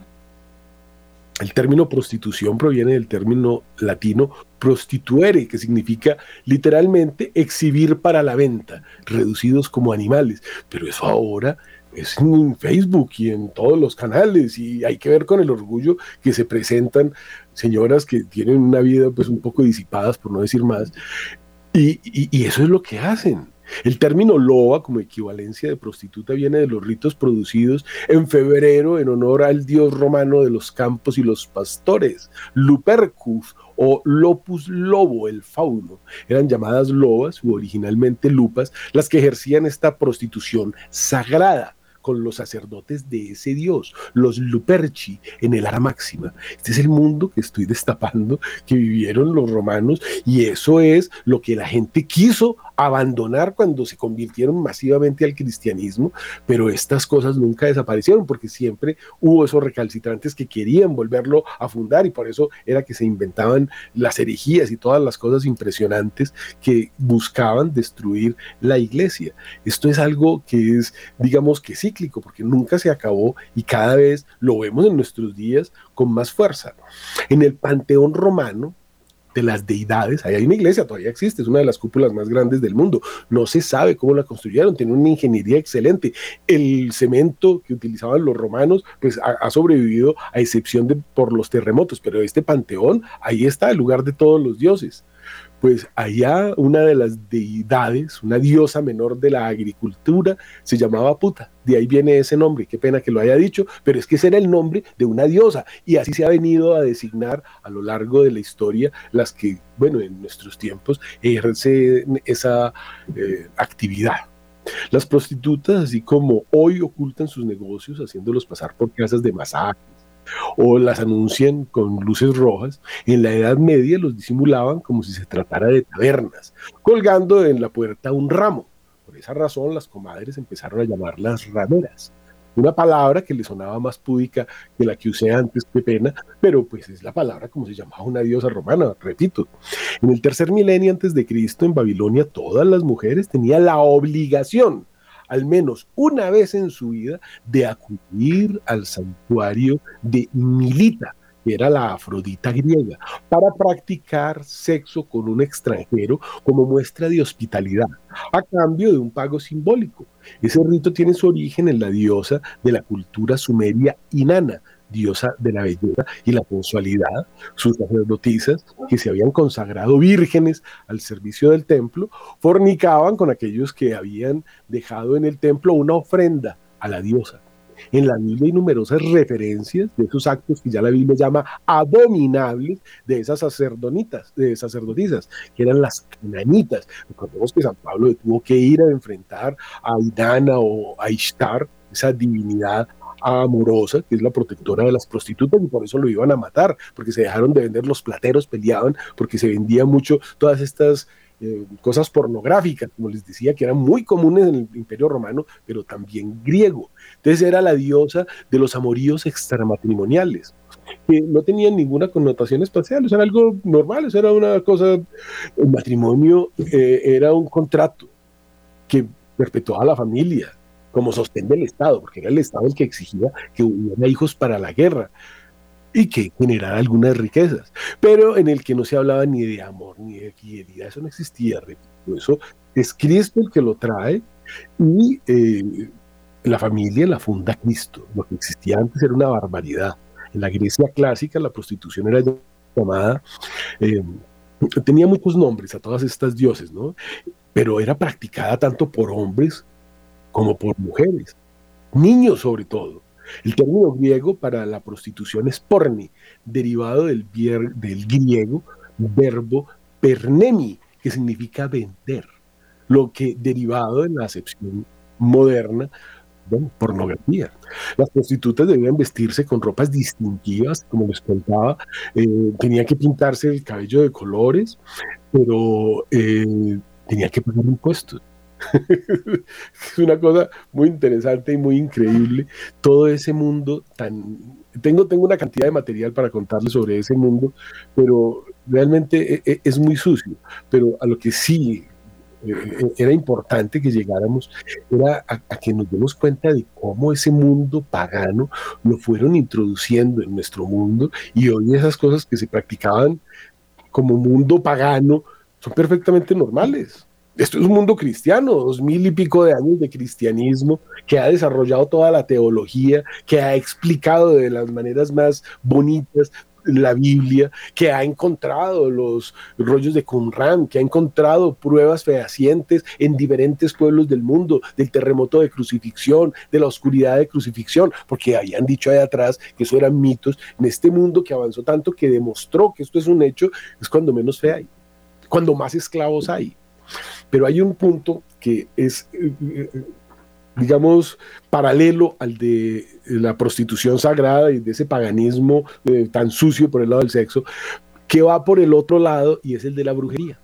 El término prostitución proviene del término latino prostituere, que significa literalmente exhibir para la venta, reducidos como animales. Pero eso ahora es en Facebook y en todos los canales y hay que ver con el orgullo que se presentan señoras que tienen una vida pues un poco disipadas, por no decir más, y, y eso es lo que hacen. El término loba como equivalencia de prostituta viene de los ritos producidos en febrero en honor al dios romano de los campos y los pastores, Lupercus o Lopus lobo, el fauno. Eran llamadas lobas u originalmente lupas las que ejercían esta prostitución sagrada con los sacerdotes de ese Dios, los Luperci, en el ara máxima. Este es el mundo que estoy destapando, que vivieron los romanos, y eso es lo que la gente quiso abandonar cuando se convirtieron masivamente al cristianismo, pero estas cosas nunca desaparecieron porque siempre hubo esos recalcitrantes que querían volverlo a fundar y por eso era que se inventaban las herejías y todas las cosas impresionantes que buscaban destruir la iglesia. Esto es algo que es, digamos que cíclico, porque nunca se acabó y cada vez lo vemos en nuestros días con más fuerza. En el panteón romano, de las deidades. Ahí hay una iglesia, todavía existe, es una de las cúpulas más grandes del mundo. No se sabe cómo la construyeron, tiene una ingeniería excelente. El cemento que utilizaban los romanos, pues ha, sobrevivido a excepción de por los terremotos, pero este panteón, ahí está el lugar de todos los dioses pues allá una de las deidades, una diosa menor de la agricultura, se llamaba Puta. De ahí viene ese nombre, qué pena que lo haya dicho, pero es que ese era el nombre de una diosa y así se ha venido a designar a lo largo de la historia las que, bueno, en nuestros tiempos ejercen esa eh, actividad. Las prostitutas, así como hoy ocultan sus negocios haciéndolos pasar por casas de masajes, o las anuncian con luces rojas, en la Edad Media los disimulaban como si se tratara de tabernas, colgando en la puerta un ramo. Por esa razón las comadres empezaron a llamarlas rameras. Una palabra que le sonaba más púdica que la que usé antes, qué pena, pero pues es la palabra como se llamaba una diosa romana, repito. En el tercer milenio antes de Cristo, en Babilonia, todas las mujeres tenían la obligación al menos una vez en su vida de acudir al santuario de Milita, que era la Afrodita griega, para practicar sexo con un extranjero como muestra de hospitalidad, a cambio de un pago simbólico. Ese rito tiene su origen en la diosa de la cultura sumeria Inanna, diosa de la belleza y la sensualidad, sus sacerdotisas, que se habían consagrado vírgenes al servicio del templo, fornicaban con aquellos que habían dejado en el templo una ofrenda a la diosa. En la Biblia hay numerosas referencias de esos actos que ya la Biblia llama abominables de esas sacerdonitas, de sacerdotisas, que eran las cananitas. Recordemos que San Pablo tuvo que ir a enfrentar a Idana o a Ishtar, esa divinidad amorosa, que es la protectora de las prostitutas, y por eso lo iban a matar, porque se dejaron de vender los plateros, peleaban, porque se vendía mucho todas estas eh, cosas pornográficas, como les decía, que eran muy comunes en el Imperio Romano, pero también griego. Entonces era la diosa de los amoríos extramatrimoniales que no tenían ninguna connotación espacial, eso era algo normal, era una cosa, el matrimonio eh, era un contrato que perpetuaba la familia, como sostén del Estado, porque era el Estado el que exigía que hubiera hijos para la guerra y que generara algunas riquezas, pero en el que no se hablaba ni de amor ni de fidelidad, eso no existía, eso es Cristo el que lo trae y eh, la familia la funda Cristo, lo que existía antes era una barbaridad. En la Grecia clásica la prostitución era llamada, eh, tenía muchos nombres a todas estas dioses, ¿no? Pero era practicada tanto por hombres como por mujeres, niños sobre todo. El término griego para la prostitución es porni, derivado del, griego verbo pernemi, que significa vender, lo que derivado en la acepción moderna, bueno, pornografía. Las prostitutas debían vestirse con ropas distintivas, como les contaba, eh, tenía que pintarse el cabello de colores, pero eh, tenía que pagar impuestos *laughs* es una cosa muy interesante y muy increíble. Todo ese mundo tan... Tengo, tengo una cantidad de material para contarles sobre ese mundo, pero realmente e, e, es muy sucio. Pero a lo que sí eh, era importante que llegáramos, era a, que nos demos cuenta de cómo ese mundo pagano lo fueron introduciendo en nuestro mundo y hoy esas cosas que se practicaban como mundo pagano son perfectamente normales. Esto es un mundo cristiano, dos mil y pico de años de cristianismo, que ha desarrollado toda la teología, que ha explicado de las maneras más bonitas la Biblia, que ha encontrado los rollos de Qumran, que ha encontrado pruebas fehacientes en diferentes pueblos del mundo, del terremoto de crucifixión, de la oscuridad de crucifixión, porque habían dicho ahí atrás que eso eran mitos. En este mundo que avanzó tanto, que demostró que esto es un hecho, es cuando menos fe hay, cuando más esclavos hay. Pero hay un punto que es eh, eh, digamos, paralelo al de la prostitución sagrada y de ese paganismo eh, tan sucio por el lado del sexo, que va por el otro lado y es el de la brujería.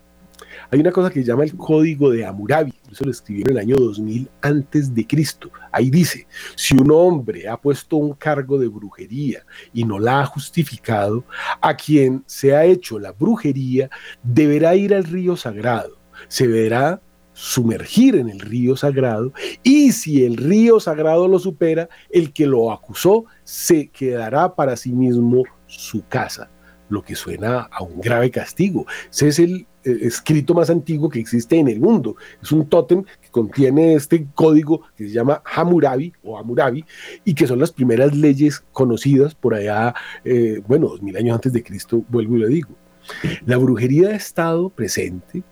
Hay una cosa que se llama el Código de Hammurabi, eso lo escribieron en el año 2000 antes de Cristo. Ahí dice, si un hombre ha puesto un cargo de brujería y no la ha justificado, a quien se ha hecho la brujería deberá ir al río sagrado, se verá sumergir en el río sagrado y si el río sagrado lo supera, el que lo acusó se quedará para sí mismo su casa, lo que suena a un grave castigo. Ese es el eh, escrito más antiguo que existe en el mundo. Es un tótem que contiene este código que se llama Hammurabi o Hammurabi y que son las primeras leyes conocidas por allá, eh, bueno, dos mil años antes de Cristo, vuelvo y le digo. La brujería ha estado presente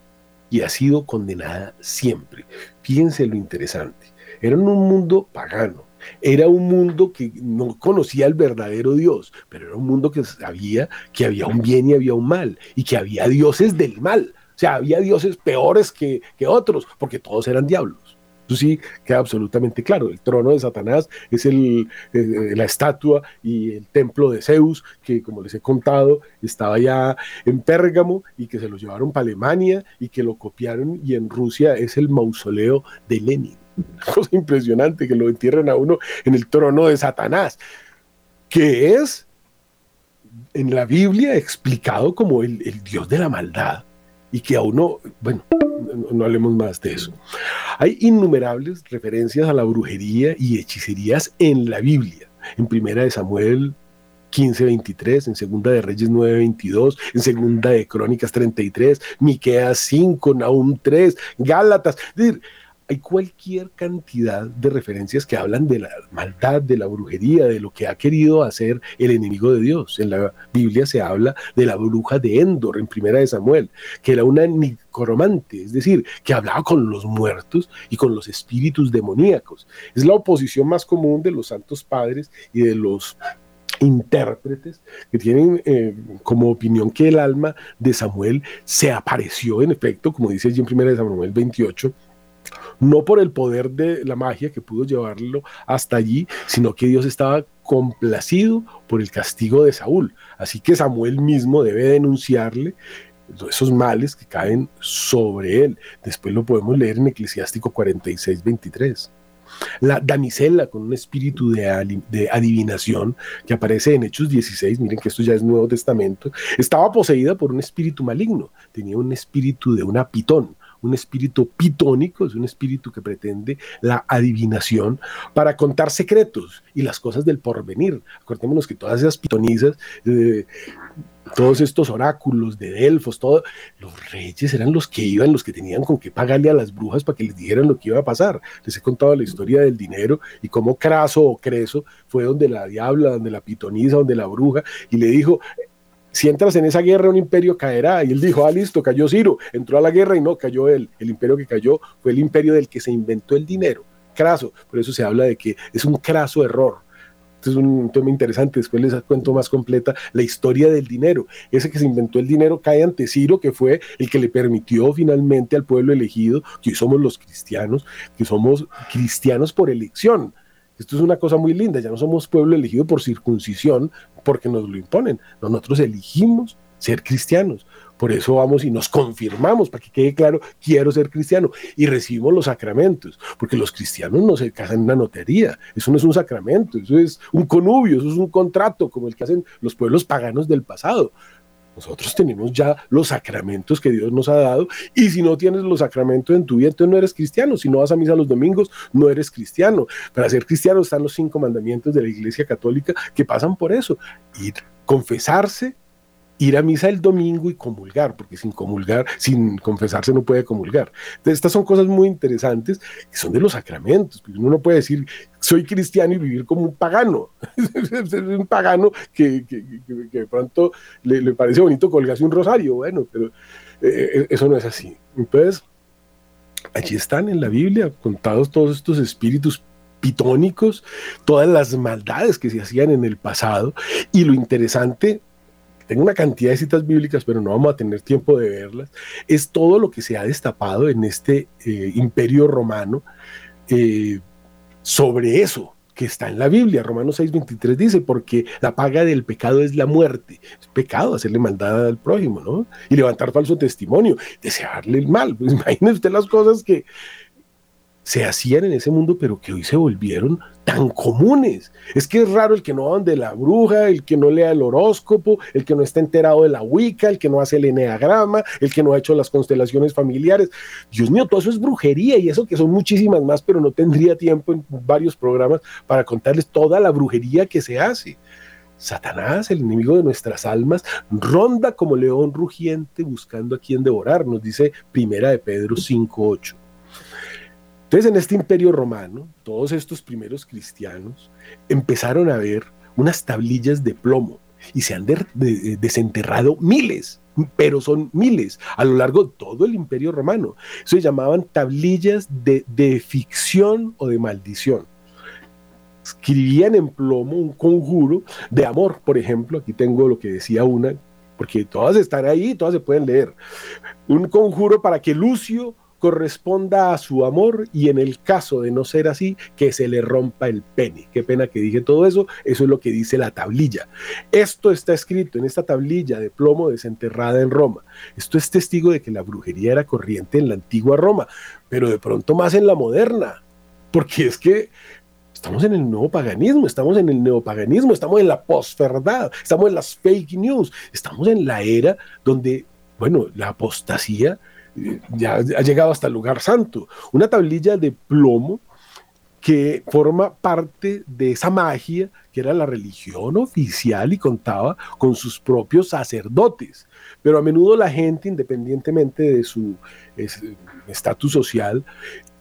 y ha sido condenada siempre. Fíjense lo interesante. Era un mundo pagano, era un mundo que no conocía al verdadero Dios, pero era un mundo que sabía que había un bien y había un mal, y que había dioses del mal. O sea, había dioses peores que, que otros, porque todos eran diablos. Eso sí queda absolutamente claro. El trono de Satanás es el, eh, la estatua y el templo de Zeus, que como les he contado, estaba ya en Pérgamo y que se lo llevaron para Alemania y que lo copiaron y en Rusia es el mausoleo de Lenin. Una *laughs* cosa impresionante que lo entierren a uno en el trono de Satanás, que es en la Biblia explicado como el, el dios de la maldad y que a uno, bueno, no, hablemos más de eso. Hay innumerables referencias a la brujería y hechicerías en la Biblia. En Primera de Samuel 15:23, en Segunda de Reyes 9:22, en Segunda de Crónicas 33, Miqueas 5, Nahum 3, Gálatas. Es decir, hay cualquier cantidad de referencias que hablan de la maldad, de la brujería, de lo que ha querido hacer el enemigo de Dios. En la Biblia se habla de la bruja de Endor, en Primera de Samuel, que era una nicoromante, es decir, que hablaba con los muertos y con los espíritus demoníacos. Es la oposición más común de los santos padres y de los intérpretes que tienen eh, como opinión que el alma de Samuel se apareció en efecto, como dice allí en Primera de Samuel 28, no por el poder de la magia que pudo llevarlo hasta allí, sino que Dios estaba complacido por el castigo de Saúl. Así que Samuel mismo debe denunciarle esos males que caen sobre él. Después lo podemos leer en Eclesiástico 46, 23. La damisela con un espíritu de, de, adivinación que aparece en Hechos 16, miren que esto ya es Nuevo Testamento, estaba poseída por un espíritu maligno, tenía un espíritu de una pitón, un espíritu pitónico, es un espíritu que pretende la adivinación para contar secretos y las cosas del porvenir. Acordémonos que todas esas pitonizas, eh, todos estos oráculos de Delfos, todos los reyes eran los que iban, los que tenían con qué pagarle a las brujas para que les dijeran lo que iba a pasar. Les he contado la historia del dinero y cómo Craso o Creso fue donde la diabla, donde la pitoniza, donde la bruja, y le dijo, si entras en esa guerra un imperio caerá. Y él dijo, ah, listo, cayó Ciro, entró a la guerra y no, cayó él. El imperio que cayó fue el imperio del que se inventó el dinero. Craso, por eso se habla de que es un craso error. Este es un tema interesante, después les cuento más completa la historia del dinero. Ese que se inventó el dinero cae ante Ciro, que fue el que le permitió finalmente al pueblo elegido, que somos los cristianos, que somos cristianos por elección. Esto es una cosa muy linda, ya no somos pueblo elegido por circuncisión, porque nos lo imponen. Nosotros elegimos ser cristianos Por eso vamos y nos confirmamos, para que quede claro, quiero ser cristiano. Y recibimos los sacramentos, porque los cristianos no se casan en una notería. Eso no es un sacramento, eso es un conubio, eso es un contrato, como el que hacen los pueblos paganos del pasado. Nosotros tenemos ya los sacramentos que Dios nos ha dado y si no tienes los sacramentos en tu vida, entonces no eres cristiano. Si no vas a misa los domingos, no eres cristiano. Para ser cristiano están los cinco mandamientos de la Iglesia Católica que pasan por eso. Ir, confesarse, ir a misa el domingo y comulgar, porque sin comulgar, sin confesarse no puede comulgar. Entonces, estas son cosas muy interesantes que son de los sacramentos. Uno no puede decir, soy cristiano y vivir como un pagano. *laughs* un pagano que, que, de pronto le, parece bonito colgarse un rosario, bueno, pero eh, eh, eso no es así. Entonces, allí están en la Biblia contados todos estos espíritus pitónicos, todas las maldades que se hacían en el pasado, y lo interesante tengo una cantidad de citas bíblicas, pero no vamos a tener tiempo de verlas, es todo lo que se ha destapado en este eh, imperio romano eh, sobre eso que está en la Biblia. Romanos 6:23 dice, porque la paga del pecado es la muerte. Es pecado hacerle maldad al prójimo, ¿no? Y levantar falso testimonio, desearle el mal. Pues *laughs* imagínese usted las cosas que, se hacían en ese mundo, pero que hoy se volvieron tan comunes. Es que es raro el que no va de la bruja, el que no lea el horóscopo, el que no está enterado de la Wicca, el que no hace el eneagrama, el que no ha hecho las constelaciones familiares. Dios mío, todo eso es brujería y eso que son muchísimas más, pero no tendría tiempo en varios programas para contarles toda la brujería que se hace. Satanás, el enemigo de nuestras almas, ronda como león rugiente buscando a quien devorar, nos dice Primera de Pedro 5.8. Entonces, en este imperio romano, todos estos primeros cristianos empezaron a ver unas tablillas de plomo y se han desenterrado miles, pero son miles a lo largo de todo el imperio romano. Se llamaban tablillas de, de ficción o de maldición. Escribían en plomo un conjuro de amor, por ejemplo, aquí tengo lo que decía una, porque todas están ahí, todas se pueden leer. Un conjuro para que Lucio corresponda a su amor y en el caso de no ser así, que se le rompa el pene. Qué pena que dije todo eso, eso es lo que dice la tablilla. Esto está escrito en esta tablilla de plomo desenterrada en Roma. Esto es testigo de que la brujería era corriente en la antigua Roma, pero de pronto más en la moderna, porque es que Estamos en el nuevo paganismo, estamos en el neopaganismo, estamos en la posverdad, estamos en las fake news, estamos en la era donde, bueno, la apostasía ya ha llegado hasta el lugar santo. Una tablilla de plomo que forma parte de esa magia que era la religión oficial y contaba con sus propios sacerdotes. Pero a menudo la gente, independientemente de su estatus social,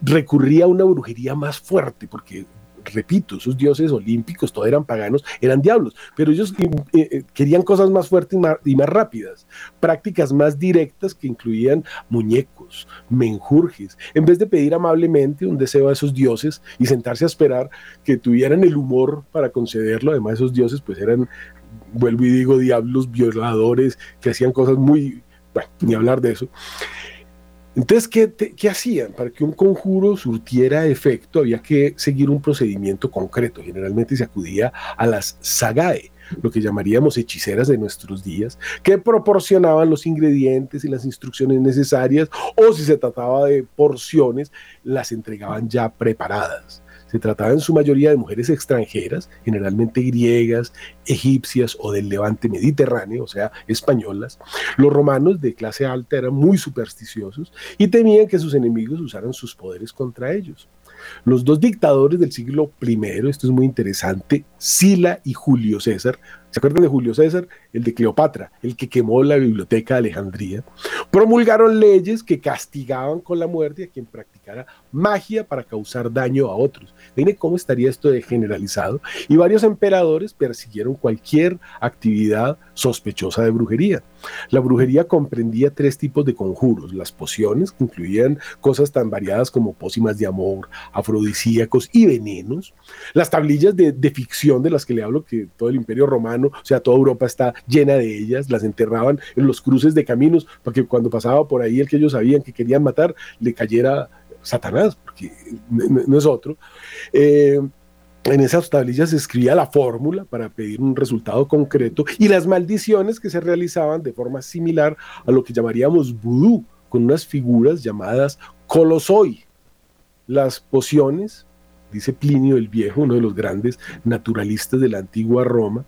recurría a una brujería más fuerte, porque repito, esos dioses olímpicos, todos eran paganos, eran diablos, pero ellos eh, eh, querían cosas más fuertes y más, rápidas, prácticas más directas que incluían muñecos, menjurjes, en vez de pedir amablemente un deseo a esos dioses y sentarse a esperar que tuvieran el humor para concederlo, además esos dioses pues eran, vuelvo y digo, diablos violadores que hacían cosas muy, bueno, ni hablar de eso. Entonces, ¿qué, hacían? Para que un conjuro surtiera efecto había que seguir un procedimiento concreto. Generalmente se acudía a las sagae, lo que llamaríamos hechiceras de nuestros días, que proporcionaban los ingredientes y las instrucciones necesarias, o si se trataba de porciones, las entregaban ya preparadas. Se trataba en su mayoría de mujeres extranjeras, generalmente griegas, egipcias o del levante mediterráneo, o sea, españolas. Los romanos de clase alta eran muy supersticiosos y temían que sus enemigos usaran sus poderes contra ellos. Los dos dictadores del siglo I, esto es muy interesante, Sila y Julio César, ¿se acuerdan de Julio César? El de Cleopatra, el que quemó la biblioteca de Alejandría, promulgaron leyes que castigaban con la muerte a quien practicara magia para causar daño a otros. Miren cómo estaría esto de generalizado. Y varios emperadores persiguieron cualquier actividad sospechosa de brujería. La brujería comprendía tres tipos de conjuros, las pociones, que incluían cosas tan variadas como pócimas de amor, afrodisíacos y venenos, las tablillas de, de, ficción de las que le hablo, que todo el imperio romano, o sea, toda Europa está llena de ellas, las enterraban en los cruces de caminos, para que cuando pasaba por ahí el que ellos sabían que querían matar, le cayera Satanás, porque no, es otro. Eh, en esas tablillas se escribía la fórmula para pedir un resultado concreto y las maldiciones que se realizaban de forma similar a lo que llamaríamos vudú, con unas figuras llamadas colosoi. Las pociones, dice Plinio el Viejo, uno de los grandes naturalistas de la antigua Roma,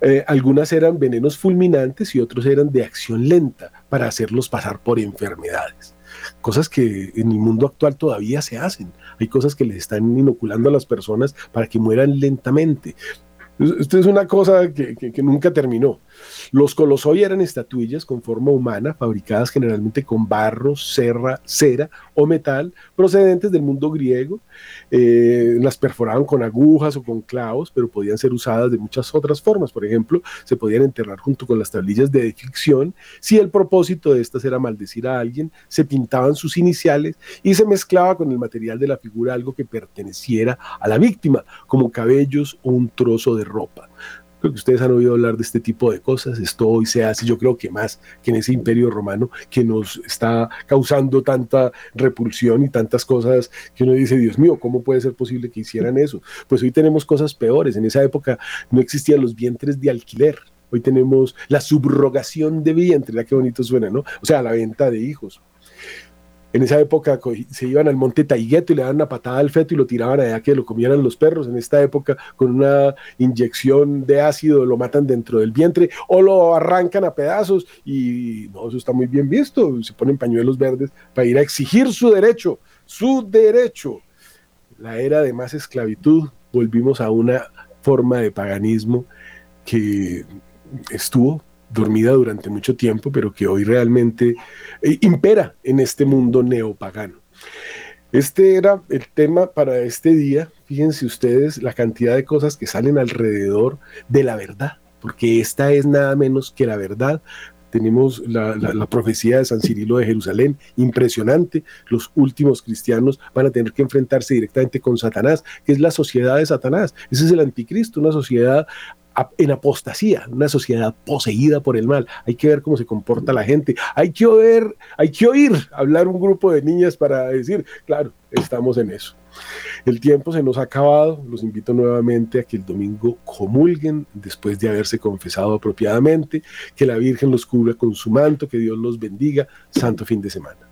eh, algunas eran venenos fulminantes y otros eran de acción lenta para hacerlos pasar por enfermedades cosas que en el mundo actual todavía se hacen. Hay cosas que les están inoculando a las personas para que mueran lentamente. Esto es una cosa que, nunca terminó. Los colosoi eran estatuillas con forma humana, fabricadas generalmente con barro, serra, cera o metal, procedentes del mundo griego. Eh, las perforaban con agujas o con clavos, pero podían ser usadas de muchas otras formas. Por ejemplo, se podían enterrar junto con las tablillas de ficción. Si el propósito de estas era maldecir a alguien, se pintaban sus iniciales y se mezclaba con el material de la figura algo que perteneciera a la víctima, como cabellos o un trozo de ropa. Creo que ustedes han oído hablar de este tipo de cosas. Esto hoy se hace, yo creo que más que en ese imperio romano que nos está causando tanta repulsión y tantas cosas que uno dice, Dios mío, ¿cómo puede ser posible que hicieran eso? Pues hoy tenemos cosas peores. En esa época no existían los vientres de alquiler. Hoy tenemos la subrogación de vientre, la que bonito suena, ¿no? O sea, la venta de hijos. En esa época se iban al monte Taigueto y le daban una patada al feto y lo tiraban allá que lo comieran los perros. En esta época, con una inyección de ácido, lo matan dentro del vientre o lo arrancan a pedazos. Y no, eso está muy bien visto. Se ponen pañuelos verdes para ir a exigir su derecho, su derecho. La era de más esclavitud, volvimos a una forma de paganismo que estuvo dormida durante mucho tiempo, pero que hoy realmente eh, impera en este mundo neopagano. Este era el tema para este día. Fíjense ustedes la cantidad de cosas que salen alrededor de la verdad, porque esta es nada menos que la verdad. Tenemos la, profecía de San Cirilo de Jerusalén, impresionante. Los últimos cristianos van a tener que enfrentarse directamente con Satanás, que es la sociedad de Satanás. Ese es el anticristo, una sociedad en apostasía, una sociedad poseída por el mal. Hay que ver cómo se comporta la gente. Hay que oír, hay que oír hablar un grupo de niñas para decir, claro, estamos en eso. El tiempo se nos ha acabado. Los invito nuevamente a que el domingo comulguen después de haberse confesado apropiadamente, que la Virgen los cubra con su manto, que Dios los bendiga. Santo fin de semana.